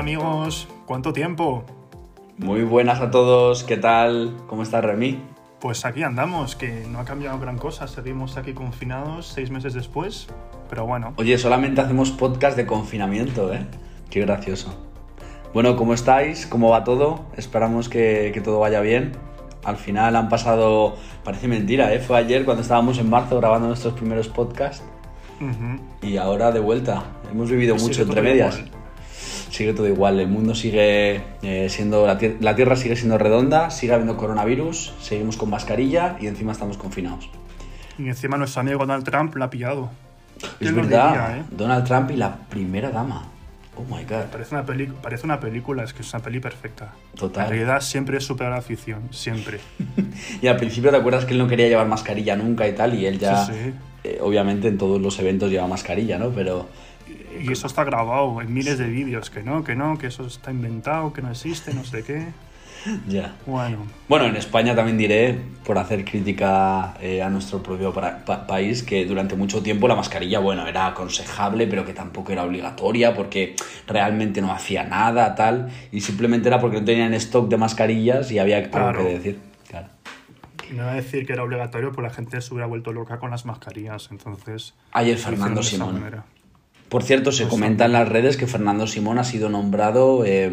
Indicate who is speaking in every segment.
Speaker 1: amigos? ¿Cuánto tiempo?
Speaker 2: Muy buenas a todos, ¿qué tal? ¿Cómo estás, Remy?
Speaker 1: Pues aquí andamos, que no ha cambiado gran cosa. Seguimos aquí confinados seis meses después, pero bueno.
Speaker 2: Oye, solamente hacemos podcast de confinamiento, ¿eh? Qué gracioso. Bueno, ¿cómo estáis? ¿Cómo va todo? Esperamos que, que todo vaya bien. Al final han pasado, parece mentira, ¿eh? Fue ayer cuando estábamos en marzo grabando nuestros primeros podcasts y ahora de vuelta. Hemos vivido mucho entre medias.
Speaker 1: igual.
Speaker 2: Sigue todo igual, el mundo sigue eh, siendo, la, tier- la Tierra sigue siendo redonda, sigue habiendo coronavirus, seguimos con mascarilla y encima estamos confinados.
Speaker 1: Y encima nuestro amigo Donald Trump la ha pillado.
Speaker 2: Es
Speaker 1: ¿Quién lo
Speaker 2: verdad,
Speaker 1: diría, eh?
Speaker 2: Donald Trump y la primera dama. Oh my god.
Speaker 1: Parece una, peli parece una película, es que es una peli perfecta.
Speaker 2: Total.
Speaker 1: La realidad siempre es superar la ficción, siempre.
Speaker 2: Y al principio te acuerdas que él no quería llevar mascarilla nunca y tal, y él ya,
Speaker 1: Sí, sí.
Speaker 2: eh, obviamente en todos los eventos lleva mascarilla, ¿no? Pero
Speaker 1: Y eso está grabado en miles de vídeos, que no, que no, que eso está inventado, que no existe, no sé qué.
Speaker 2: ya.
Speaker 1: Bueno,
Speaker 2: Bueno, en España también diré, por hacer crítica eh, a nuestro propio pa- país, que durante mucho tiempo la mascarilla, bueno, era aconsejable, pero que tampoco era obligatoria porque realmente no hacía nada, tal, y simplemente era porque no tenían stock de mascarillas y había
Speaker 1: Claro.
Speaker 2: algo que decir. Claro.
Speaker 1: no voy a decir que era obligatorio, pues la gente se hubiera vuelto loca con las mascarillas, entonces...
Speaker 2: Ayer Fernando Simón. Por cierto, se comenta en las redes que Fernando Simón ha sido nombrado eh,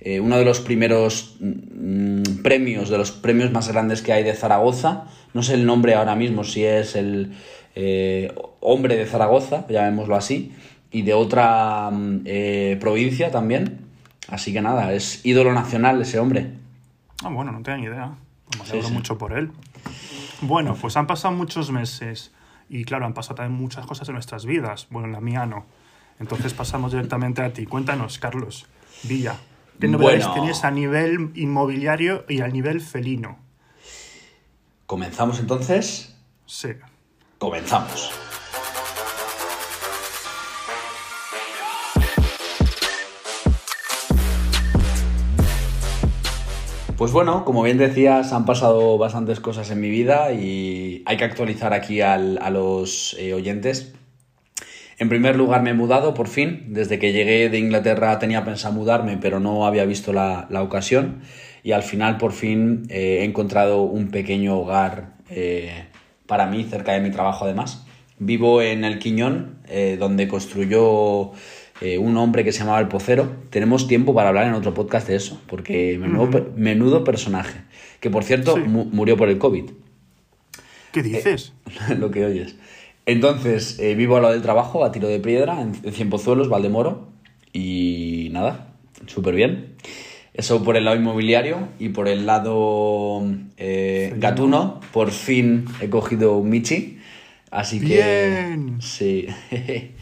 Speaker 2: eh, uno de los primeros mm, premios, de los premios más grandes que hay de Zaragoza. No sé el nombre ahora mismo, si es el eh, hombre de Zaragoza, llamémoslo así, y de otra mm, eh, provincia también. Así que nada, es ídolo nacional ese hombre.
Speaker 1: Ah, bueno, no tenía ni idea. Pues me
Speaker 2: Sí,
Speaker 1: alegro
Speaker 2: sí.
Speaker 1: mucho por él. Bueno, pues han pasado muchos meses y claro, han pasado también muchas cosas en nuestras vidas. Bueno, en la mía no. Entonces pasamos directamente a ti. Cuéntanos, Carlos Villa. ¿Qué novedades
Speaker 2: Bueno.
Speaker 1: tienes a nivel inmobiliario y a nivel felino?
Speaker 2: ¿Comenzamos entonces?
Speaker 1: Sí.
Speaker 2: Comenzamos. Pues bueno, como bien decías, han pasado bastantes cosas en mi vida y hay que actualizar aquí a los eh, oyentes. En primer lugar, me he mudado por fin. Desde que llegué de Inglaterra tenía pensado mudarme, pero no había visto la, ocasión. Y al final, por fin, eh, he encontrado un pequeño hogar eh, para mí, cerca de mi trabajo además. Vivo en El Quiñón, donde construyó eh, un hombre que se llamaba El Pocero. Tenemos tiempo para hablar en otro podcast de eso, porque menudo, per- menudo personaje. Que por cierto,
Speaker 1: Sí.
Speaker 2: mu- murió por el COVID
Speaker 1: ¿Qué dices?
Speaker 2: lo que oyes. Entonces, eh, vivo al lado del trabajo, a tiro de piedra, en, en Cienpozuelos, Valdemoro, y nada, súper bien. Eso por el lado inmobiliario y por el lado eh, gatuno, por fin he cogido un Michi, así que...
Speaker 1: Bien.
Speaker 2: Sí.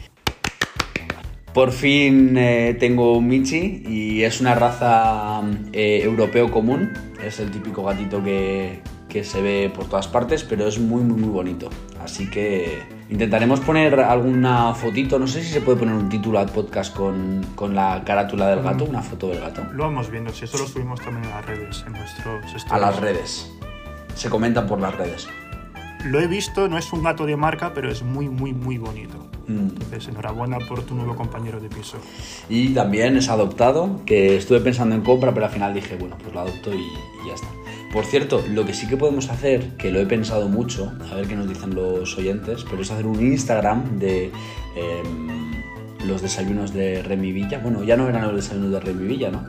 Speaker 2: Por fin eh, tengo un Michi y es una raza eh, europeo común. Es el típico gatito que, que se ve por todas partes, pero es muy, muy, muy bonito. Así que intentaremos poner alguna fotito. No sé si se puede poner un título al podcast con, con la carátula del gato, una foto del gato.
Speaker 1: Lo vamos viendo, si eso lo subimos también a las redes, en nuestros.
Speaker 2: A las redes. Se comentan por las redes.
Speaker 1: Lo he visto, no es un gato de marca, pero es muy, muy, muy bonito.
Speaker 2: Mm.
Speaker 1: Entonces, enhorabuena por tu nuevo compañero de piso.
Speaker 2: Y también es adoptado, que estuve pensando en compra, pero al final dije, bueno, pues lo adopto y, y ya está. Por cierto, lo que sí que podemos hacer, que lo he pensado mucho, a ver qué nos dicen los oyentes, pero es hacer un Instagram de em, los desayunos de Remy Villa. Bueno, ya no eran los desayunos de Remy Villa, ¿no?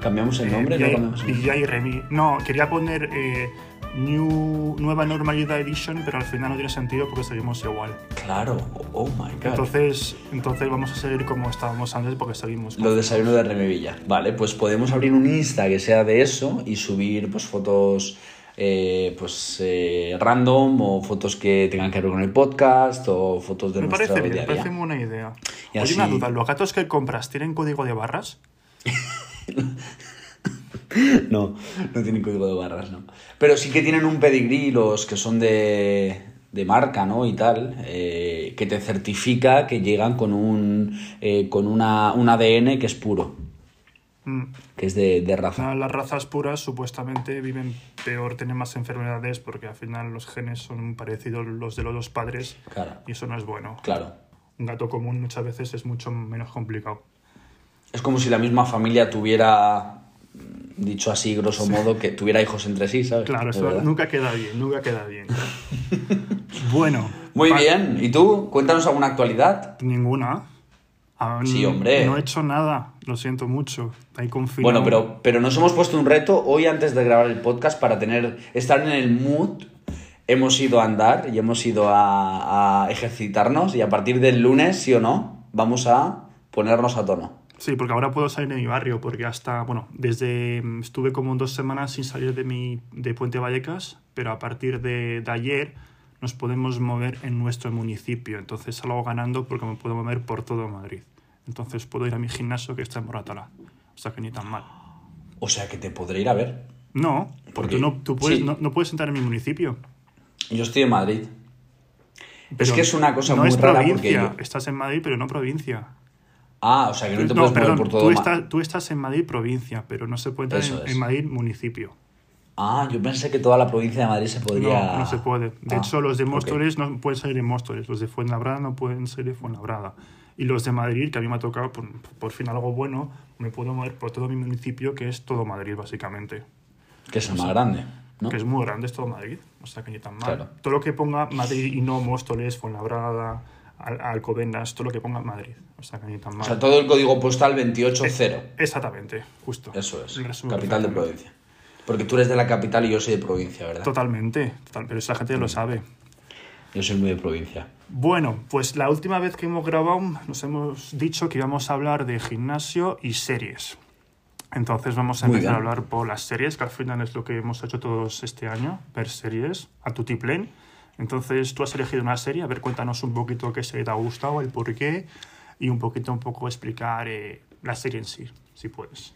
Speaker 2: ¿Cambiamos el nombre?
Speaker 1: Eh,
Speaker 2: ¿No cambiamos el nombre?
Speaker 1: Villa y Remy. No, quería poner eh, New, Nueva Normalidad Edition, pero al final no tiene sentido porque seguimos igual.
Speaker 2: Claro, oh my god.
Speaker 1: Entonces, entonces vamos a seguir como estábamos antes porque seguimos.
Speaker 2: Desayunos de Remy Villa. Vale, pues podemos abrir un Insta que sea de eso y subir pues fotos eh, pues eh, random o fotos que tengan que ver con el podcast o fotos de
Speaker 1: Me
Speaker 2: nuestro
Speaker 1: parece bien, me parece muy buena idea.
Speaker 2: Y
Speaker 1: Oye,
Speaker 2: así-
Speaker 1: una duda, ¿los gatos que compras tienen código de barras?
Speaker 2: No, no tienen código de barras, no. Pero sí que tienen un pedigrí los que son de, de marca, ¿no? Y tal, eh, que te certifica que llegan con un, eh, con una, un ADN que es puro,
Speaker 1: Mm.
Speaker 2: que es de, de raza.
Speaker 1: Las razas puras supuestamente viven peor, tienen más enfermedades porque al final los genes son parecidos los de los dos padres
Speaker 2: Claro,
Speaker 1: y eso no es bueno.
Speaker 2: claro.
Speaker 1: Un gato común muchas veces es mucho menos complicado.
Speaker 2: Es como si la misma familia tuviera, dicho así, grosso modo, que tuviera hijos entre sí, ¿sabes?
Speaker 1: Claro, eso nunca queda bien, nunca queda bien. bueno.
Speaker 2: Muy bien. ¿Y tú? Cuéntanos alguna actualidad.
Speaker 1: Ninguna. Ah,
Speaker 2: Sí, hombre.
Speaker 1: No he hecho nada, lo siento mucho. Ahí.
Speaker 2: Bueno, pero, pero nos hemos puesto un reto hoy antes de grabar el podcast para tener, estar en el mood. Hemos ido a andar y hemos ido a, a ejercitarnos y a partir del lunes, sí o no, vamos a ponernos a tono.
Speaker 1: Sí, porque ahora puedo salir de mi barrio, porque hasta, bueno, desde, mm, estuve como dos semanas sin salir de, mi, de Puente Vallecas, pero a partir de, de ayer nos podemos mover en nuestro municipio, entonces salgo ganando porque me puedo mover por todo Madrid. Entonces puedo ir a mi gimnasio que está en Moratalá, o sea que ni tan mal.
Speaker 2: O sea que te podré ir a ver.
Speaker 1: No, porque
Speaker 2: Porque-
Speaker 1: no, tú puedes,
Speaker 2: sí.
Speaker 1: no, no puedes entrar en mi municipio.
Speaker 2: Yo estoy en Madrid. es que es una cosa
Speaker 1: no
Speaker 2: muy
Speaker 1: es
Speaker 2: rara
Speaker 1: provincia,
Speaker 2: porque yo...
Speaker 1: estás en Madrid, pero no provincia.
Speaker 2: Ah, o sea que no te
Speaker 1: No,
Speaker 2: puedes mover
Speaker 1: perdón,
Speaker 2: por todo
Speaker 1: tú, estás, tú estás en Madrid provincia, pero no se puede entrar en, en Madrid municipio.
Speaker 2: Ah, yo pensé que toda la provincia de Madrid se podría...
Speaker 1: No, no se puede. De
Speaker 2: Ah,
Speaker 1: hecho, los de. Móstoles no pueden salir de Móstoles, los de Fuenlabrada no pueden salir de Fuenlabrada. Y los de Madrid, que a mí me ha tocado por, por fin algo bueno, me puedo mover por todo mi municipio, que es todo Madrid, básicamente.
Speaker 2: Que es el más grande, ¿no?
Speaker 1: Que es muy grande, es todo Madrid. O sea, que ni tan mal.
Speaker 2: Claro.
Speaker 1: Todo lo que ponga Madrid y no Móstoles, Fuenlabrada, Al- Alcobendas, todo lo que ponga Madrid. O sea, que ni tan
Speaker 2: O
Speaker 1: mal.
Speaker 2: sea, todo el código postal 280.
Speaker 1: Exactamente, justo.
Speaker 2: Eso es, capital de provincia. Porque tú eres de la capital y yo soy de provincia, ¿verdad?
Speaker 1: Totalmente, total, pero esa gente lo sabe.
Speaker 2: Yo soy muy de provincia.
Speaker 1: Bueno, pues la última vez que hemos grabado nos hemos dicho que íbamos a hablar de gimnasio y series. Entonces vamos a
Speaker 2: Muy
Speaker 1: empezar a hablar por las series, que al final es lo que hemos hecho todos este año, ver series a tu tiplén. Entonces tú has elegido una serie, a ver, cuéntanos un poquito qué serie te ha gustado, el por qué, y un poquito, un poco explicar eh, la serie en sí, si puedes.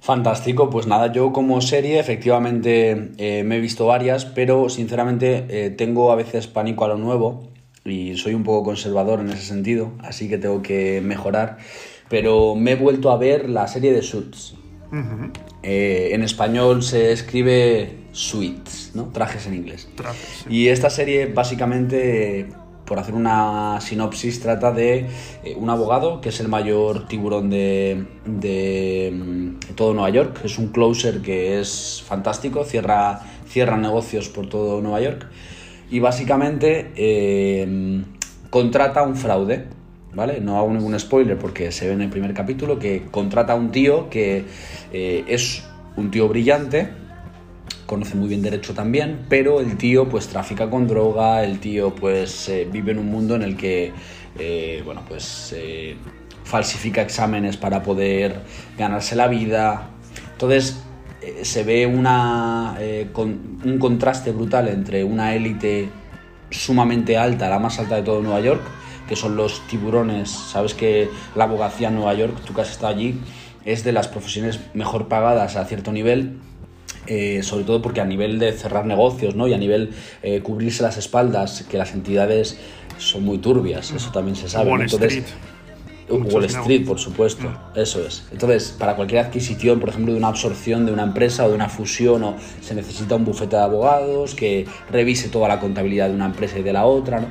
Speaker 2: Fantástico, pues nada, yo como serie efectivamente eh, me he visto varias, pero sinceramente eh, tengo a veces pánico a lo nuevo y soy un poco conservador en ese sentido, así que tengo que mejorar. Pero me he vuelto a ver la serie de Suits. Eh, en español se escribe Suits, ¿no? Trajes en inglés.
Speaker 1: trajes, sí.
Speaker 2: Y esta serie básicamente, por hacer una sinopsis, trata de eh, un abogado que es el mayor tiburón de, de, mm, todo Nueva York. Es un closer que es fantástico, cierra, cierra negocios por todo Nueva York. Y básicamente eh, contrata un fraude. ¿Vale? No hago ningún spoiler porque se ve en el primer capítulo que contrata a un tío que eh, es un tío brillante, conoce muy bien derecho también, pero el tío pues trafica con droga, el tío pues eh, vive en un mundo en el que, eh, bueno, pues falsifica exámenes para poder ganarse la vida. Entonces se ve una, con- un contraste brutal entre una élite sumamente alta, la más alta de todo Nueva York, que son los tiburones. Sabes que la abogacía en Nueva York, tú que has estado allí, es de las profesiones mejor pagadas a cierto nivel. eh, sobre todo porque a nivel de cerrar negocios ¿no? y a nivel eh, cubrirse las espaldas, que las entidades son muy turbias, eso también se sabe.
Speaker 1: Wall
Speaker 2: Entonces,
Speaker 1: Street.
Speaker 2: Wall Street, por supuesto, eso es. Entonces, para cualquier adquisición, por ejemplo, de una absorción de una empresa o de una fusión, o se necesita un bufete de abogados que revise toda la contabilidad de una empresa y de la otra, ¿no?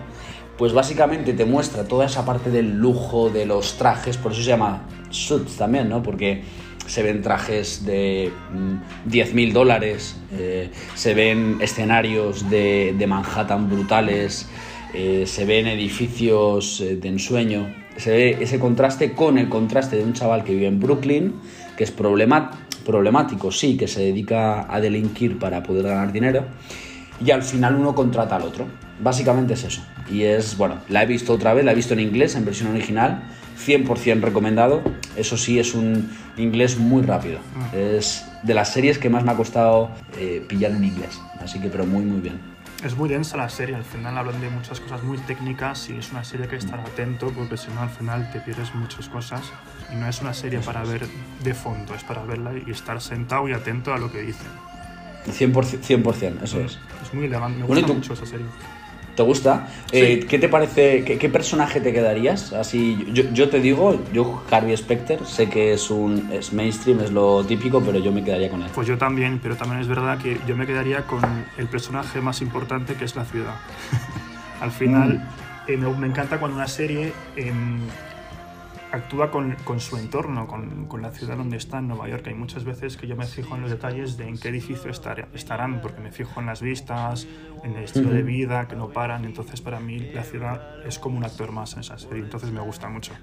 Speaker 2: Pues básicamente te muestra toda esa parte del lujo, de los trajes, por eso se llama suits también, ¿no? Porque se ven trajes de mm, 10.000 dólares, eh, se ven escenarios de, de Manhattan brutales, eh, se ven edificios eh, de ensueño, se ve ese contraste con el contraste de un chaval que vive en Brooklyn, que es problemático, sí, que se dedica a delinquir para poder ganar dinero, y al final uno contrata al otro. Básicamente es eso. Y es, bueno, la he visto otra vez, la he visto en inglés, en versión original, 100% recomendado. Eso sí, es un inglés muy rápido. Es de las series que más me ha costado eh, pillar en inglés. Así que, pero muy, muy bien.
Speaker 1: Es muy densa la serie, al final hablan de muchas cosas muy técnicas y es una serie que hay que estar atento porque si no al final te pierdes muchas cosas y no es una serie para ver de fondo, es para verla y estar sentado y atento a lo que dicen.
Speaker 2: 100%, 100% eso es.
Speaker 1: Es muy elegante, me
Speaker 2: Bueno, ¿y
Speaker 1: gusta
Speaker 2: tú?
Speaker 1: mucho esa serie.
Speaker 2: ¿Te gusta? Eh, ¿Qué te parece? Qué, qué personaje te quedarías? Así, yo, yo te digo, yo Harvey Specter, sé que es un es mainstream, es lo típico, pero yo me quedaría con él.
Speaker 1: Pues yo también, pero también es verdad que yo me quedaría con el personaje más importante que es la ciudad. al final, eh, me, me encanta cuando una serie em, actúa con, con su entorno, con, con, la ciudad donde está, en Nueva York. Hay muchas veces que yo me fijo en los detalles de en qué edificio estar, estarán, porque me fijo en las vistas, en el estilo de vida, que no paran. Entonces, para mí, la ciudad es como un actor más en esa serie. Entonces, me gusta mucho.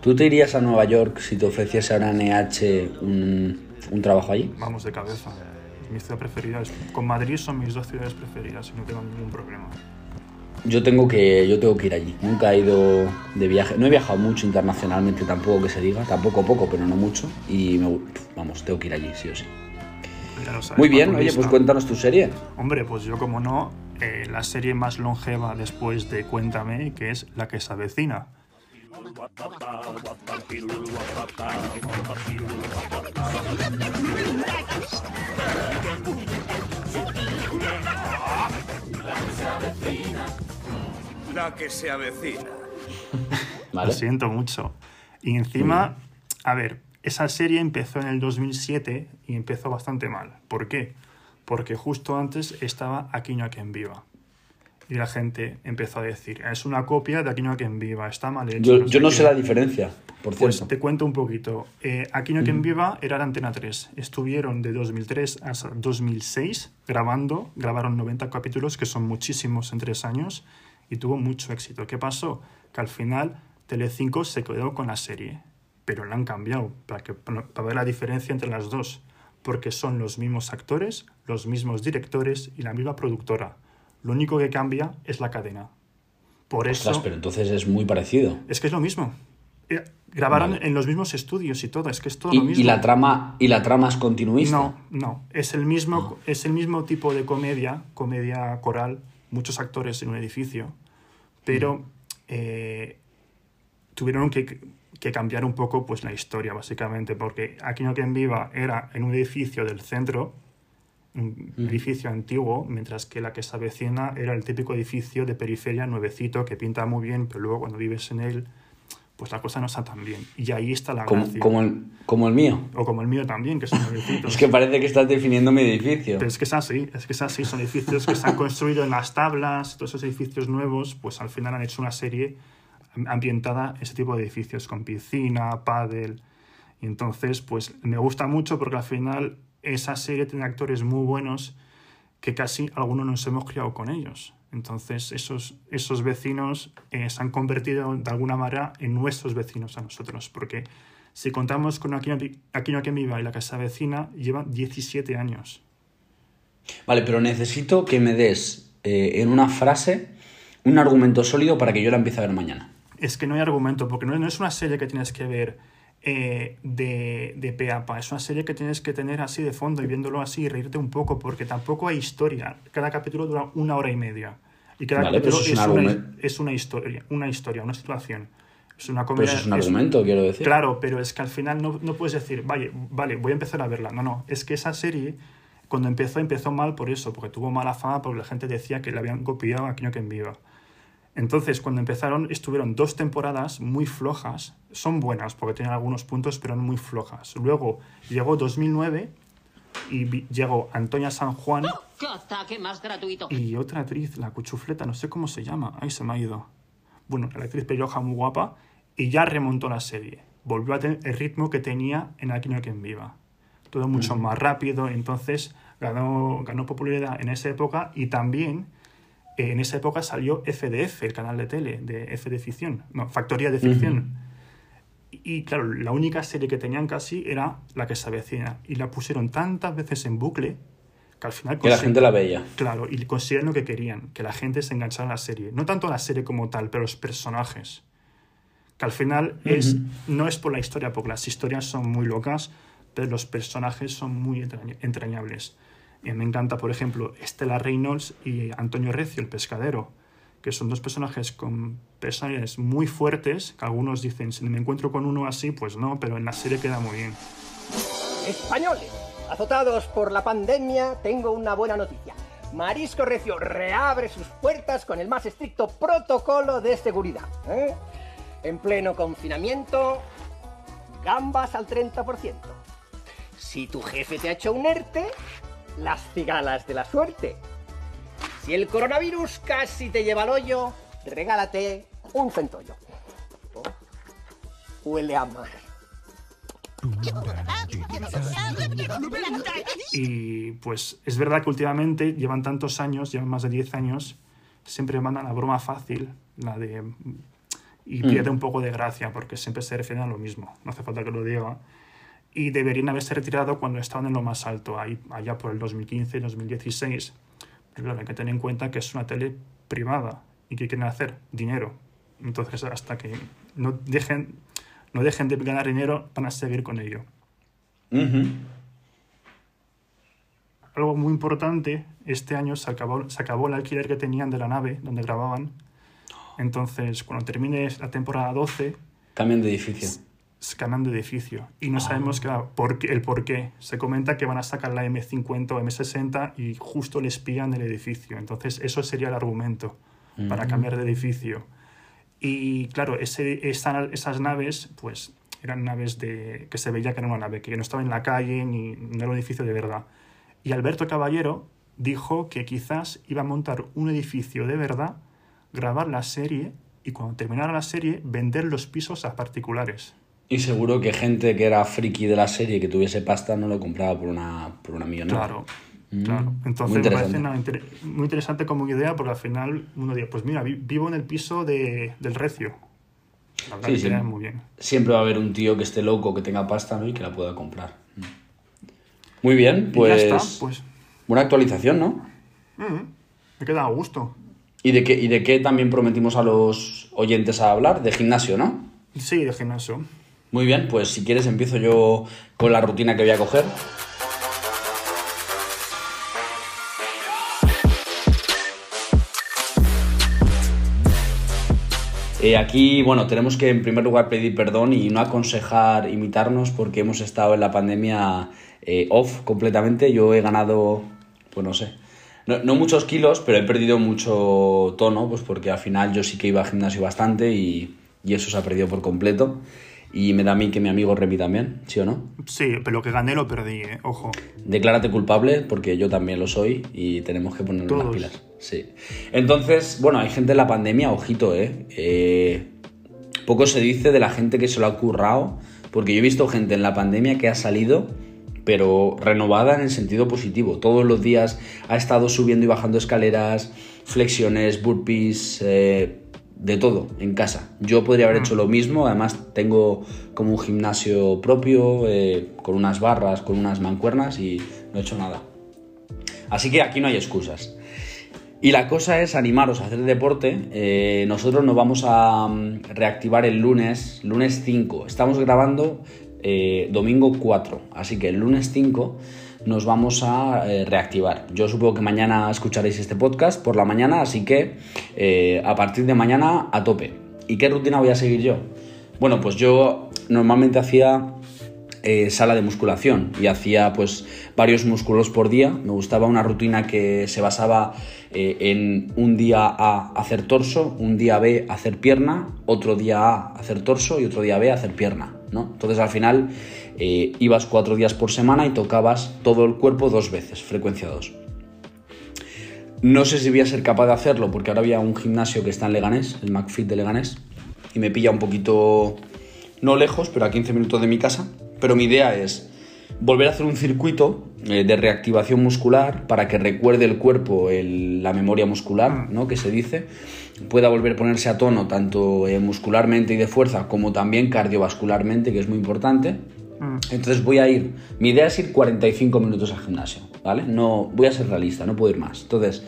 Speaker 2: ¿Tú te irías a Nueva York si te ofreciese ahora NH un, un trabajo allí?
Speaker 1: Vamos de cabeza. Mi ciudad preferida. Es, con Madrid son mis dos ciudades preferidas y no tengo ningún problema.
Speaker 2: Yo tengo que yo tengo que ir allí. Nunca he ido de viaje. No he viajado mucho internacionalmente, tampoco que se diga, tampoco poco, pero no mucho. Y me, vamos, tengo que ir allí, sí o sí.
Speaker 1: Sabes,
Speaker 2: Muy bien, oye, pues cuéntanos tu serie.
Speaker 1: Hombre, pues yo como no, eh, la serie más longeva después de Cuéntame, que es La que se avecina.
Speaker 3: La que se avecina.
Speaker 2: ¿Vale?
Speaker 1: Lo siento mucho. Y encima, a ver, esa serie empezó en el 2007 y empezó bastante mal. ¿Por qué? Porque justo antes estaba Aquí no a quien viva. Y la gente empezó a decir, es una copia de Aquí no a quien viva, está mal hecho.
Speaker 2: Yo, yo no sé la diferencia, por
Speaker 1: Pues
Speaker 2: cierto.
Speaker 1: te cuento un poquito. Eh, Aquí no a quien viva era la Antena 3. Estuvieron de 2003 hasta 2006 grabando, grabaron 90 capítulos, que son muchísimos en tres años, y tuvo mucho éxito. ¿Qué pasó? Que al final Telecinco se quedó con la serie, pero la han cambiado para, que, para ver la diferencia entre las dos, porque son los mismos actores, los mismos directores y la misma productora. Lo único que cambia es la cadena. Por eso...
Speaker 2: Ostras, pero entonces es muy parecido.
Speaker 1: Es que es lo mismo. Eh, Grabaron
Speaker 2: Vale.
Speaker 1: en los mismos estudios y todo, es que es todo
Speaker 2: Y,
Speaker 1: lo mismo.
Speaker 2: y la trama y la trama es continuista.
Speaker 1: No, no, es el mismo, es el mismo tipo de comedia, comedia coral, muchos actores en un edificio, pero eh, tuvieron que, que cambiar un poco pues la historia, básicamente, porque Aquí no quien viva era en un edificio del centro, un edificio antiguo, mientras que la que se avecina era el típico edificio de periferia nuevecito que pinta muy bien, pero luego cuando vives en él, pues la cosa no está tan bien. Y ahí está la
Speaker 2: como,
Speaker 1: gracia.
Speaker 2: como el, como el mío.
Speaker 1: O como el mío también, que son nuevecitos.
Speaker 2: Es que parece que estás definiendo mi edificio.
Speaker 1: Pero es que es así, es que es así, son edificios que se han construido en las tablas, todos esos edificios nuevos, pues al final han hecho una serie ambientada en ese tipo de edificios, con piscina, pádel, y entonces pues me gusta mucho porque al final esa serie tiene actores muy buenos que casi algunos nos hemos criado con ellos. Entonces esos, esos vecinos eh, se han convertido de alguna manera en nuestros vecinos a nosotros, porque si contamos con Aquí no, Aquí no hay quien viva y la casa vecina, lleva 17 años.
Speaker 2: Vale, pero necesito que me des eh, en una frase un argumento sólido para que yo la empiece a ver mañana.
Speaker 1: Es que no hay argumento, porque no, no es una serie que tienes que ver eh, de, de pe a pa. Es una serie que tienes que tener así de fondo y viéndolo así y reírte un poco, porque tampoco hay historia. Cada capítulo dura una hora y media. Y cada
Speaker 2: Vale, pero
Speaker 1: capítulo
Speaker 2: es
Speaker 1: es,
Speaker 2: un
Speaker 1: una, es una historia, una historia, una situación. Es una
Speaker 2: Pero
Speaker 1: comedia.
Speaker 2: eso es un
Speaker 1: es-
Speaker 2: argumento, quiero decir.
Speaker 1: Claro, pero es que al final no, no puedes decir, vale, vale, voy a empezar a verla. No, no, es que esa serie, cuando empezó, empezó mal por eso, porque tuvo mala fama, porque la gente decía que le habían copiado a Aquino que en viva. Entonces, cuando empezaron, estuvieron dos temporadas muy flojas. Son buenas porque tienen algunos puntos, pero muy flojas. Luego llegó 2009 y llegó Antonia San Juan
Speaker 4: ¡Qué ataque más gratuito!
Speaker 1: y otra actriz, la cuchufleta, no sé cómo se llama. Ahí se me ha ido. Bueno, la actriz pelirroja muy guapa y ya remontó la serie. Volvió a tener el ritmo que tenía en Aquí no hay quien viva. Todo mucho más rápido, entonces ganó, ganó popularidad en esa época y también en esa época salió FDF, el canal de tele de F de ficción, no, Factoría de ficción. Y claro, la única serie que tenían casi era la que se avecina. Y la pusieron tantas veces en bucle que al final...
Speaker 2: Que la gente la veía.
Speaker 1: Claro, y consiguieron lo que querían, que la gente se enganchara a la serie. No tanto a la serie como tal, pero los personajes. Que al final es, no es por la historia, porque las historias son muy locas, pero los personajes son muy entraña- entrañables. Y me encanta, por ejemplo, Estela Reynolds y Antonio Recio, el pescadero, que son dos personajes con personalidades muy fuertes, que algunos dicen, si me encuentro con uno así, pues no, pero en la serie queda muy bien.
Speaker 5: Españoles, azotados por la pandemia, tengo una buena noticia. Marisco Recio reabre sus puertas con el más estricto protocolo de seguridad. ¿eh? En pleno confinamiento, gambas al 30%. Si tu jefe te ha hecho un ERTE, las cigalas de la suerte. Si el coronavirus casi te lleva al hoyo, regálate un centollo. huele a mar.
Speaker 1: Y pues es verdad que últimamente llevan tantos años, llevan más de 10 años, siempre mandan la broma fácil, la de... Y pierde un poco de gracia porque siempre se refieren a lo mismo, no hace falta que lo diga. Y deberían haberse retirado cuando estaban en lo más alto, ahí, allá por el 2015, 2016. Pero claro, hay que tener en cuenta que es una tele privada y que quieren hacer dinero. Entonces, hasta que no dejen, no dejen de ganar dinero, van a seguir con ello.
Speaker 2: Ujú.
Speaker 1: algo muy importante, este año se acabó, se acabó el alquiler que tenían de la nave donde grababan. Entonces, cuando termine la temporada 12,
Speaker 2: Cambian de edificio.
Speaker 1: Cambian de edificio. Y no sabemos claro, por qué- el por qué. Se comenta que van a sacar la M50 o M60 y justo les pillan el edificio. Entonces, eso sería el argumento para cambiar de edificio. Y claro, ese, esa- esas naves, pues eran naves de, que se veía que era una nave, que no estaba en la calle ni no era un edificio de verdad. Y Alberto Caballero dijo que quizás iba a montar un edificio de verdad, grabar la serie y cuando terminara la serie vender los pisos a particulares.
Speaker 2: Y seguro que gente que era friki de la serie, que tuviese pasta, no lo compraba por una, por una millonada.
Speaker 1: Claro,
Speaker 2: Mm,
Speaker 1: claro. Entonces me parece una inter- muy interesante como idea porque al final uno dice, pues mira, vi- vivo en el piso de, del recio. La verdad
Speaker 2: Sí,
Speaker 1: que
Speaker 2: sí.
Speaker 1: queda muy bien.
Speaker 2: Siempre va a haber un tío que esté loco, que tenga pasta ¿no? y que la pueda comprar. Mm. Muy bien, pues,
Speaker 1: ya está, pues
Speaker 2: buena actualización, ¿no?
Speaker 1: mm, me queda a gusto.
Speaker 2: ¿Y de, qué, ¿Y de qué también prometimos a los oyentes a hablar? De gimnasio, ¿no?
Speaker 1: Sí, de gimnasio.
Speaker 2: Muy bien, pues si quieres empiezo yo con la rutina que voy a coger. Eh, aquí, bueno, tenemos que en primer lugar pedir perdón y no aconsejar imitarnos porque hemos estado en la pandemia eh, off completamente. Yo he ganado, pues no sé, no, muchos kilos, pero he perdido mucho tono, pues porque al final yo sí que iba al gimnasio bastante y, y eso se ha perdido por completo. Y me da a mí que mi amigo Remy también, ¿sí o no?
Speaker 1: Sí, pero lo que gané lo perdí, ¿eh? ojo.
Speaker 2: Declárate culpable porque yo también lo soy y tenemos que ponernos las
Speaker 1: Todos.
Speaker 2: pilas. Sí. Entonces, bueno, hay gente en la pandemia, ojito, ¿eh? Eh, Poco se dice de la gente que se lo ha currado, porque yo he visto gente en la pandemia que ha salido, pero renovada en el sentido positivo. Todos los días ha estado subiendo y bajando escaleras, flexiones, burpees, eh, de todo en casa. Yo podría haber hecho lo mismo, además tengo como un gimnasio propio, eh, con unas barras, con unas mancuernas y no he hecho nada. Así que aquí no hay excusas. Y la cosa es animaros a hacer deporte. Eh, nosotros nos vamos a mm, reactivar el lunes, lunes 5. Estamos grabando eh, domingo 4, así que el lunes 5 nos vamos a eh, reactivar. Yo supongo que mañana escucharéis este podcast por la mañana, así que eh, a partir de mañana a tope. ¿Y qué rutina voy a seguir yo? Bueno, pues yo normalmente hacía eh, sala de musculación y hacía pues varios músculos por día. Me gustaba una rutina que se basaba en un día A hacer torso, un día B hacer pierna, otro día A hacer torso y otro día B hacer pierna. ¿no? Entonces al final eh, ibas cuatro días por semana y tocabas todo el cuerpo dos veces, frecuencia 2. No sé si voy a ser capaz de hacerlo porque ahora había un gimnasio que está en Leganés, el McFit de Leganés, y me pilla un poquito, no lejos, pero a 15 minutos de mi casa. Pero mi idea es volver a hacer un circuito eh, de reactivación muscular para que recuerde el cuerpo la memoria muscular, ¿no? Que se dice, pueda volver a ponerse a tono tanto eh, muscularmente y de fuerza como también cardiovascularmente, que es muy importante. Entonces voy a ir, mi idea es ir 45 minutos al gimnasio, ¿vale? No, voy a ser realista, no puedo ir más. Entonces,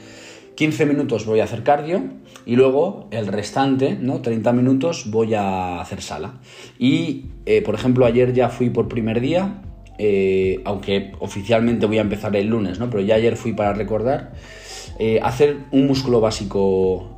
Speaker 2: 15 minutos voy a hacer cardio y luego el restante, ¿no? 30 minutos voy a hacer sala. Y, eh, por ejemplo, ayer ya fui por primer día, eh, aunque oficialmente voy a empezar el lunes, ¿no? Pero ya ayer fui para recordar, eh, hacer un músculo básico,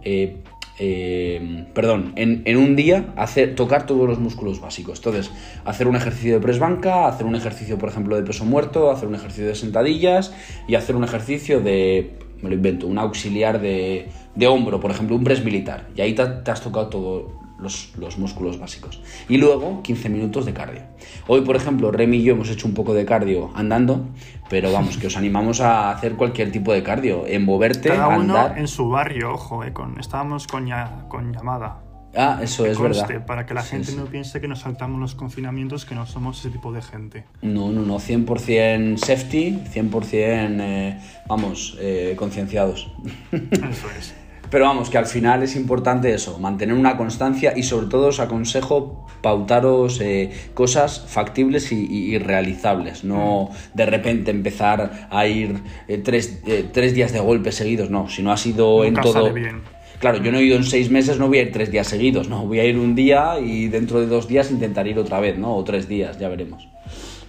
Speaker 2: eh, perdón, en, en un día hacer, tocar todos los músculos básicos. Entonces, hacer un ejercicio de press banca, hacer un ejercicio, por ejemplo, de peso muerto, hacer un ejercicio de sentadillas y hacer un ejercicio de, me lo invento, un auxiliar de, de hombro, por ejemplo, un press militar. Y ahí te, has tocado todos los, los músculos básicos. Y luego 15 minutos de cardio. Hoy, por ejemplo, Remy y yo hemos hecho un poco de cardio andando, pero vamos, que os animamos a hacer cualquier tipo de cardio, en moverte,
Speaker 1: Cada uno
Speaker 2: andar.
Speaker 1: en su barrio, ojo, eh, con, estábamos con, ya- con llamada.
Speaker 2: Ah, eso es
Speaker 1: Conste,
Speaker 2: verdad.
Speaker 1: para que la
Speaker 2: Sí,
Speaker 1: gente
Speaker 2: sí.
Speaker 1: no piense que nos saltamos los confinamientos, que no somos ese tipo de gente.
Speaker 2: No, no, no, 100% safety, 100% eh, vamos, eh, concienciados.
Speaker 1: Eso es.
Speaker 2: Pero vamos, que al final es importante eso, mantener una constancia y sobre todo os aconsejo pautaros eh, cosas factibles y, y- y realizables, no de repente empezar a ir eh, tres, eh, tres días de golpe seguidos, no, si no ha sido en todo...
Speaker 1: sale bien.
Speaker 2: Claro, yo no he ido en seis meses, no voy a ir tres días seguidos, no, voy a ir un día y dentro de dos días intentaré ir otra vez, ¿no? O tres días, ya veremos.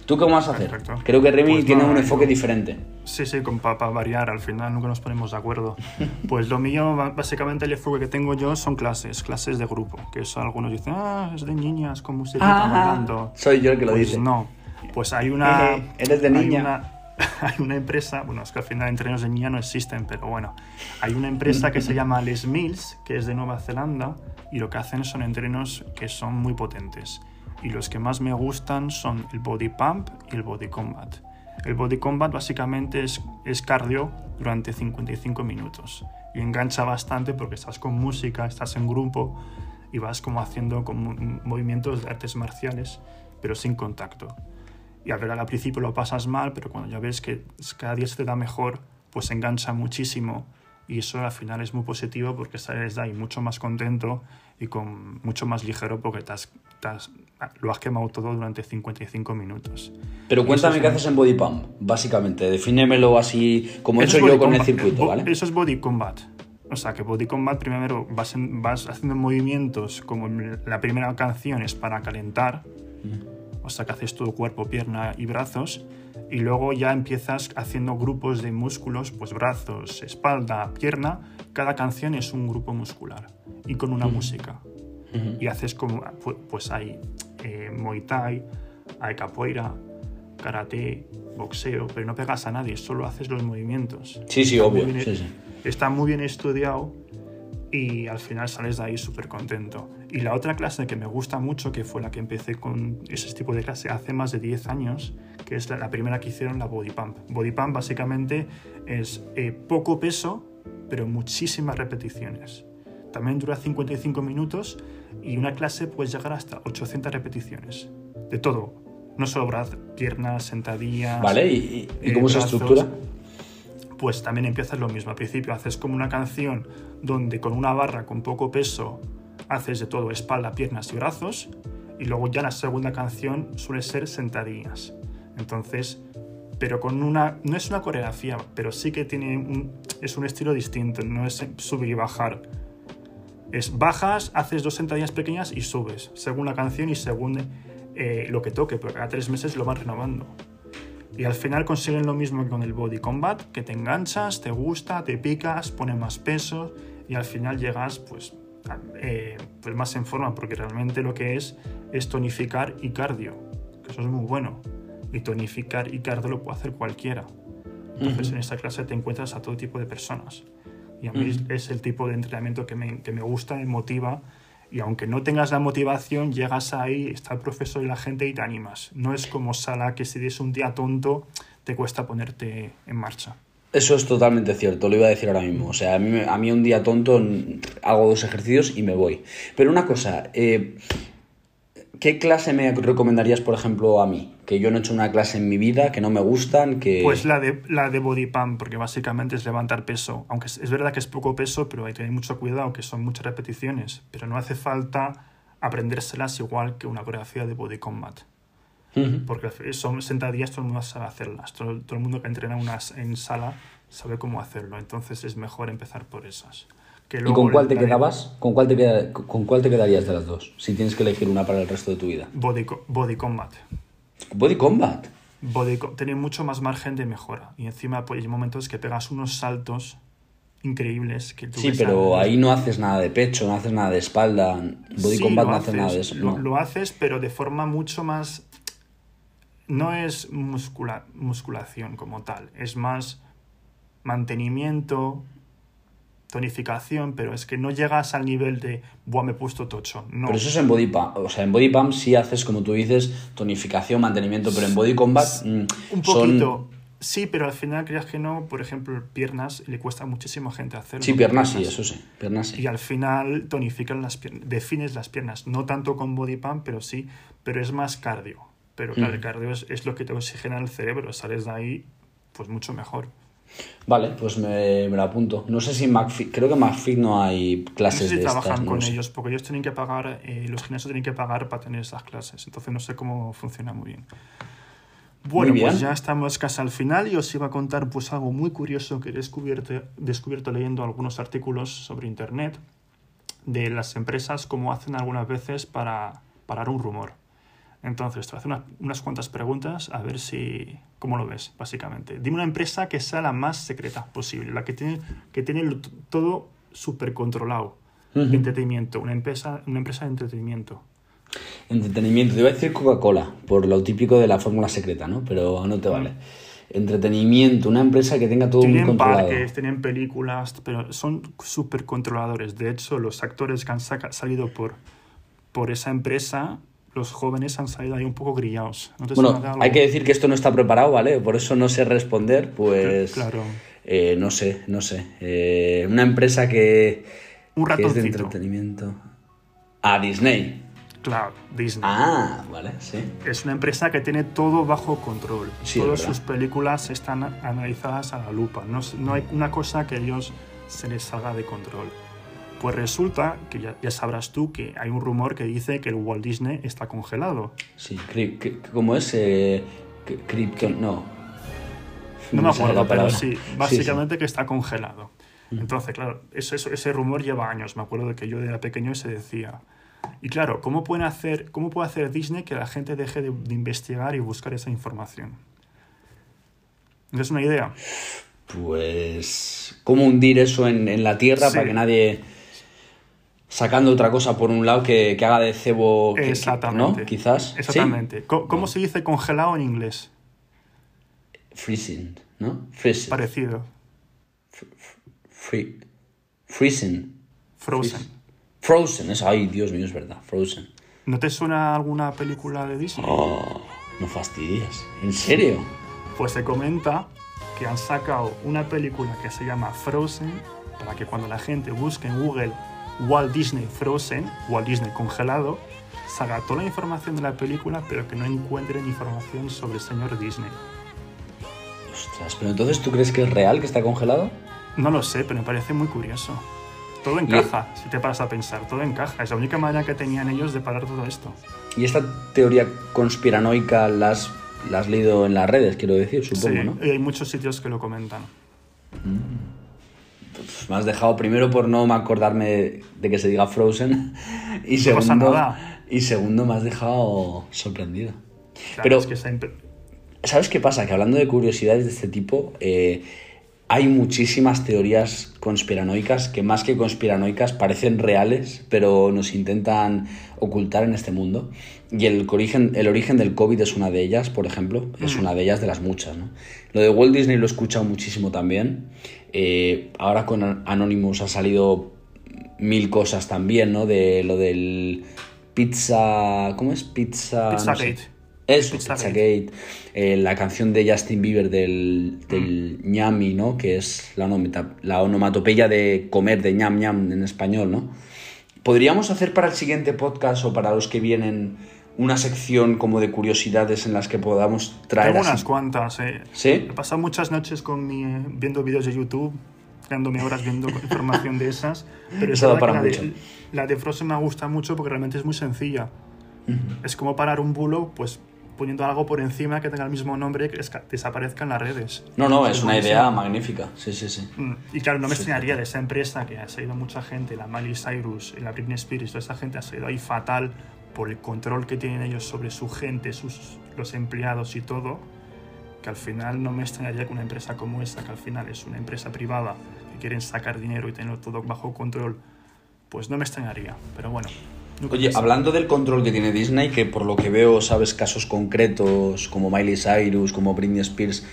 Speaker 2: ¿Tú cómo vas a hacer?
Speaker 1: Perfecto.
Speaker 2: Creo que Remy
Speaker 1: Pues
Speaker 2: tiene un enfoque
Speaker 1: yo-
Speaker 2: diferente.
Speaker 1: Sí, sí, con para variar, al final nunca nos ponemos de acuerdo. Pues lo mío, básicamente el enfoque que tengo yo son clases, clases de grupo, que eso algunos dicen, ah, es de niñas con música bailando.
Speaker 2: soy yo el que lo
Speaker 1: Pues
Speaker 2: dice.
Speaker 1: no, pues hay una...
Speaker 2: Eres de
Speaker 1: hay
Speaker 2: niña.
Speaker 1: una- Hay una empresa, bueno, es que al final entrenos de niña no existen, pero bueno, hay una empresa que se llama Les Mills, que es de Nueva Zelanda, y lo que hacen son entrenos que son muy potentes. Y los que más me gustan son el Body Pump y el Body Combat. El Body Combat básicamente es, es cardio durante 55 minutos. Y engancha bastante porque estás con música, estás en grupo y vas como haciendo como movimientos de artes marciales, pero sin contacto. Y a ver, al principio lo pasas mal, pero cuando ya ves que cada día se te da mejor, pues engancha muchísimo. Y eso al final es muy positivo porque sales de ahí mucho más contento y con mucho más ligero porque te has- te has- lo has quemado todo durante 55 minutos.
Speaker 2: Pero cuéntame qué
Speaker 1: es-
Speaker 2: haces en Body Pump, básicamente. Defínemelo así, como he hecho yo con el circuito, ¿vale?
Speaker 1: Eso es body combat. O sea, que body combat primero vas, en- vas haciendo movimientos como la primera canción es para calentar. O sea, que haces todo cuerpo, pierna y brazos. Y luego ya empiezas haciendo grupos de músculos, pues brazos, espalda, pierna. Cada canción es un grupo muscular y con una música. Y haces como, pu- pues hay eh, Muay Thai, hay capoeira, karate, boxeo, pero no pegas a nadie, solo haces los movimientos.
Speaker 2: Sí, sí,
Speaker 1: Está muy
Speaker 2: obvio.
Speaker 1: bien-
Speaker 2: Sí, sí.
Speaker 1: Está muy bien estudiado y al final sales de ahí súper contento. Y la otra clase que me gusta mucho, que fue la que empecé con ese tipo de clase hace más de 10 años, que es la, la primera que hicieron, la Body Pump. Body Pump básicamente es eh, poco peso, pero muchísimas repeticiones. También dura 55 minutos y una clase puedes llegar hasta 800 repeticiones. De todo. No solo brazos, piernas, sentadillas.
Speaker 2: ¿Vale? ¿Y, y- y
Speaker 1: eh,
Speaker 2: cómo se
Speaker 1: brazos.
Speaker 2: estructura?
Speaker 1: Pues también empiezas lo mismo. Al principio haces como una canción donde con una barra con poco peso haces de todo, espalda, piernas y brazos. Y luego ya la segunda canción suele ser sentadillas. Entonces, pero con una... No es una coreografía, pero sí que tiene un, es un estilo distinto. No es subir y bajar. Es bajas, haces dos sentadillas pequeñas y subes, según la canción y según eh, lo que toque, porque cada tres meses lo van renovando. Y al final consiguen lo mismo que con el body combat, que te enganchas, te gusta, te picas, pone más peso y al final llegas pues, a- eh, pues más en forma, porque realmente lo que es es tonificar y cardio, que eso es muy bueno. Y tonificar y cardio lo puede hacer cualquiera. Entonces en esta clase te encuentras a todo tipo de personas. Y a mí es el tipo de entrenamiento que me, que me gusta, me motiva. Y aunque no tengas la motivación, llegas ahí, está el profesor y la gente y te animas. No es como sala que si tienes un día tonto, te cuesta ponerte en marcha.
Speaker 2: Eso es totalmente cierto, lo iba a decir ahora mismo. O sea, a mí, a mí un día tonto hago dos ejercicios y me voy. Pero una cosa, eh, ¿qué clase me recomendarías, por ejemplo, a mí? Que yo no he hecho una clase en mi vida, que no me gustan, que...
Speaker 1: Pues la de, la de body pump, porque básicamente es levantar peso. Aunque es, es verdad que es poco peso, pero hay que tener mucho cuidado, que son muchas repeticiones. Pero no hace falta aprendérselas igual que una coreografía de body combat. Porque son sentadillas, todo el mundo sabe hacerlas. Todo, todo el mundo que entrena unas en sala sabe cómo hacerlo. Entonces es mejor empezar por esas. Que
Speaker 2: ¿Y con cuál te quedabas? ¿Con cuál te, queda- con cuál te quedarías de las dos? Si tienes que elegir una para el resto de tu vida.
Speaker 1: Body combat.
Speaker 2: Body Combat.
Speaker 1: Body tiene mucho más margen de mejora. Y encima pues, hay momentos que pegas unos saltos increíbles. Que tú
Speaker 2: Sí, pero
Speaker 1: a-
Speaker 2: ahí no haces nada de pecho, no haces nada de espalda. Body
Speaker 1: Sí,
Speaker 2: Combat no hace nada de eso.
Speaker 1: Lo,
Speaker 2: no.
Speaker 1: lo haces, pero de forma mucho más... No es muscula- musculación como tal, es más mantenimiento, tonificación, pero es que no llegas al nivel de, buah, me he puesto tocho. No.
Speaker 2: Pero eso es en Body Pump. O sea, en Body Pump sí haces, como tú dices, tonificación, mantenimiento, pero en Body Combat mm,
Speaker 1: un
Speaker 2: son-
Speaker 1: poquito, Sí, pero al final, creas que no, por ejemplo, piernas le cuesta muchísimo gente hacerlo.
Speaker 2: Sí, piernas sí, eso sí. Piernas sí.
Speaker 1: Y al final tonifican las piernas, defines las piernas, no tanto con body pump, pero sí, pero es más cardio. Pero claro, el
Speaker 2: Mm.
Speaker 1: cardio es, es lo que te oxigena el cerebro, sales de ahí pues mucho mejor.
Speaker 2: Vale, pues me, me lo apunto. No sé si en McFit, creo que en McFit no hay
Speaker 1: No
Speaker 2: clases
Speaker 1: sé si
Speaker 2: de
Speaker 1: trabajan
Speaker 2: estas. no
Speaker 1: con
Speaker 2: sé.
Speaker 1: ellos, porque ellos tienen que pagar, eh, los gimnasios tienen que pagar para tener esas clases, entonces no sé cómo funciona muy bien. Bueno,
Speaker 2: Muy bien.
Speaker 1: pues ya estamos casi al final y os iba a contar pues algo muy curioso que he descubierto, descubierto leyendo algunos artículos sobre internet de las empresas cómo hacen algunas veces para parar un rumor. Entonces, te voy a hacer una- unas cuantas preguntas a ver si cómo lo ves, básicamente. Dime una empresa que sea la más secreta posible, la que tiene, que tiene todo súper controlado. Entretenimiento, una empresa, una empresa de entretenimiento.
Speaker 2: Entretenimiento. Te iba a decir Coca-Cola, por lo típico de la fórmula secreta, ¿no? Pero no te vale. Entretenimiento, una empresa que tenga todo muy
Speaker 1: Tienen
Speaker 2: controlado.
Speaker 1: parques, tienen películas, pero son súper controladores. De hecho, los actores que han salido por, por esa empresa, los jóvenes han salido ahí un poco grillados. ¿No te
Speaker 2: Bueno, hay que decir que esto no está preparado, ¿vale? Por eso no sé responder, pues...
Speaker 1: Claro.
Speaker 2: eh, no sé, no sé. Eh, una empresa que...
Speaker 1: Un
Speaker 2: que es de
Speaker 1: ratoncito.
Speaker 2: entretenimiento. Ah, Disney.
Speaker 1: Claro, Disney.
Speaker 2: Ah, vale, sí.
Speaker 1: Es una empresa que tiene todo bajo control.
Speaker 2: Sí,
Speaker 1: Todas sus películas están analizadas a la lupa. No, no hay una cosa que a ellos se les salga de control. Pues resulta que ya, ya sabrás tú que hay un rumor que dice que el Walt Disney está congelado.
Speaker 2: Sí, ¿cómo es? Eh, Krypton, no.
Speaker 1: No me acuerdo, pero sí,
Speaker 2: sí.
Speaker 1: básicamente que está congelado. Entonces, claro, eso, eso- ese rumor lleva años. Me acuerdo de que yo era pequeño y se decía. Y claro, ¿cómo, pueden hacer, ¿cómo puede hacer Disney que la gente deje de, de investigar y buscar esa información? ¿Es una idea?
Speaker 2: Pues, ¿cómo hundir eso en, en la tierra
Speaker 1: Sí.
Speaker 2: para que nadie, sacando otra cosa por un lado, que, que haga de cebo, que-
Speaker 1: Exactamente.
Speaker 2: ¿no? Quizás. ¿Sí?
Speaker 1: Exactamente. ¿Cómo, se dice congelado en inglés?
Speaker 2: Freezing, ¿no? Freezing.
Speaker 1: Parecido.
Speaker 2: Free- freezing.
Speaker 1: Frozen.
Speaker 2: Frozen, eso, ay, Dios mío, es verdad, Frozen.
Speaker 1: ¿No te suena alguna película de Disney?
Speaker 2: Oh, no fastidies. ¿En serio?
Speaker 1: Pues se comenta que han sacado una película que se llama Frozen para que cuando la gente busque en Google Walt Disney Frozen, Walt Disney congelado, salga toda la información de la película, pero que no encuentren información sobre el señor Disney.
Speaker 2: Ostras, pero entonces tú crees que es real que está congelado?
Speaker 1: No lo sé, pero me parece muy curioso. Todo encaja, si te paras a pensar, todo encaja. Es la única manera que tenían ellos de parar todo esto.
Speaker 2: Y esta teoría conspiranoica la has, la has leído en las redes, quiero decir, supongo,
Speaker 1: sí,
Speaker 2: ¿no?
Speaker 1: y hay muchos sitios que lo comentan.
Speaker 2: Pues me has dejado primero por no me acordarme de que se diga Frozen y
Speaker 1: No
Speaker 2: segundo, y segundo me has dejado sorprendido.
Speaker 1: Claro,
Speaker 2: Pero-
Speaker 1: es que imp-
Speaker 2: ¿Sabes qué pasa? Que hablando de curiosidades de este tipo, eh, hay muchísimas teorías conspiranoicas que más que conspiranoicas parecen reales, pero nos intentan ocultar en este mundo. Y el origen, el origen del COVID es una de ellas, por ejemplo, es una de ellas de las muchas. ¿no? Lo de Walt Disney lo he escuchado muchísimo también. Eh, ahora con An- Anonymous ha salido mil cosas también, ¿no? De lo del pizza... ¿Cómo es? Pizza... no sé.
Speaker 1: Pizzagate.
Speaker 2: Eso,
Speaker 1: Pizzagate.
Speaker 2: Pizzagate. Eh, la canción de Justin Bieber del, del ñami, ¿no? Que es la, onomata- la onomatopeya de comer, de ñam ñam en español, ¿no? ¿Podríamos hacer para el siguiente podcast o para los que vienen una sección como de curiosidades en las que podamos traer
Speaker 1: Tengo
Speaker 2: así-
Speaker 1: unas cuantas, eh.
Speaker 2: ¿Sí?
Speaker 1: He pasado muchas noches con mi, eh, viendo vídeos de YouTube, quedándome horas viendo información de esas. Pero es que
Speaker 2: para
Speaker 1: la,
Speaker 2: mucho.
Speaker 1: de, la de Frozen me gusta mucho porque realmente es muy sencilla. Es como parar un bulo, pues poniendo algo por encima que tenga el mismo nombre que esca- desaparezca en las redes.
Speaker 2: No, no, es una idea magnífica. Sí, sí, sí.
Speaker 1: Mm, Y claro, no me extrañaría de esa empresa que ha salido mucha gente, la Miley Cyrus, la Britney Spears, toda esa gente ha salido ahí fatal por el control que tienen ellos sobre su gente, sus, los empleados y todo, que al final no me extrañaría que una empresa como esa, que al final es una empresa privada, que quieren sacar dinero y tenerlo todo bajo control, pues no me extrañaría. Pero bueno.
Speaker 2: Oye, hablando del control que tiene Disney, que por lo que veo sabes casos concretos como Miley Cyrus, como Britney Spears,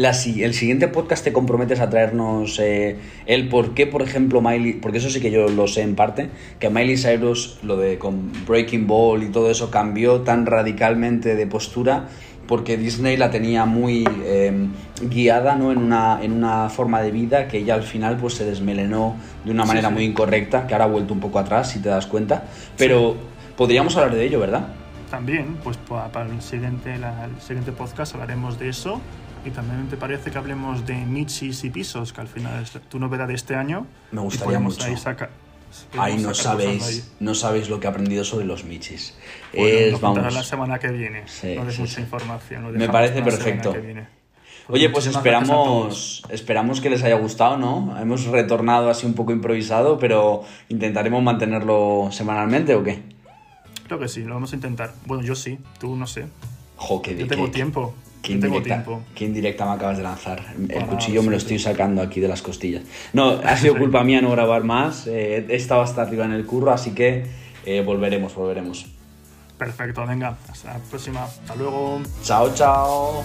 Speaker 2: la el siguiente podcast te comprometes a traernos eh, el por qué, por ejemplo, Miley, porque eso sí que yo lo sé en parte, que Miley Cyrus, lo de con Breaking Ball y todo eso, cambió tan radicalmente de postura porque Disney la tenía muy eh, guiada ¿no? en, una, en una forma de vida que ella al final pues se desmelenó de una manera
Speaker 1: sí.
Speaker 2: muy incorrecta, que ahora ha vuelto un poco atrás, si te das cuenta. Pero podríamos hablar de ello, ¿verdad?
Speaker 1: También, pues pa- para el siguiente, la- el siguiente podcast hablaremos de eso. Y también te parece que hablemos de michis y pisos, que al final es tu novedad de este año.
Speaker 2: Me gustaría mucho.
Speaker 1: Ahí saca-
Speaker 2: Ahí
Speaker 1: podemos
Speaker 2: no sabéis,
Speaker 1: ahí.
Speaker 2: no sabéis lo que he aprendido sobre los michis.
Speaker 1: Bueno,
Speaker 2: Es, vamos,
Speaker 1: la semana que viene.
Speaker 2: Sí,
Speaker 1: no
Speaker 2: sí,
Speaker 1: mucha
Speaker 2: sí.
Speaker 1: información.
Speaker 2: Me parece perfecto.
Speaker 1: viene.
Speaker 2: Oye, pues esperamos, esperamos que les haya gustado, ¿no? Hemos retornado así un poco improvisado, pero intentaremos mantenerlo semanalmente o qué?
Speaker 1: Creo que sí, lo vamos a intentar. Bueno, yo sí, tú no sé.
Speaker 2: Jo, qué
Speaker 1: Yo tengo
Speaker 2: qué-
Speaker 1: tiempo.
Speaker 2: Qué
Speaker 1: Yo tengo tiempo.
Speaker 2: qué indirecta me acabas de lanzar. El cuchillo me lo estoy sacando aquí de las costillas. No, ha sido culpa mía no grabar más. eh, he estado hasta arriba en el curro, así que eh, volveremos, volveremos.
Speaker 1: Perfecto, venga. Hasta la próxima. Hasta luego.
Speaker 2: Chao, chao.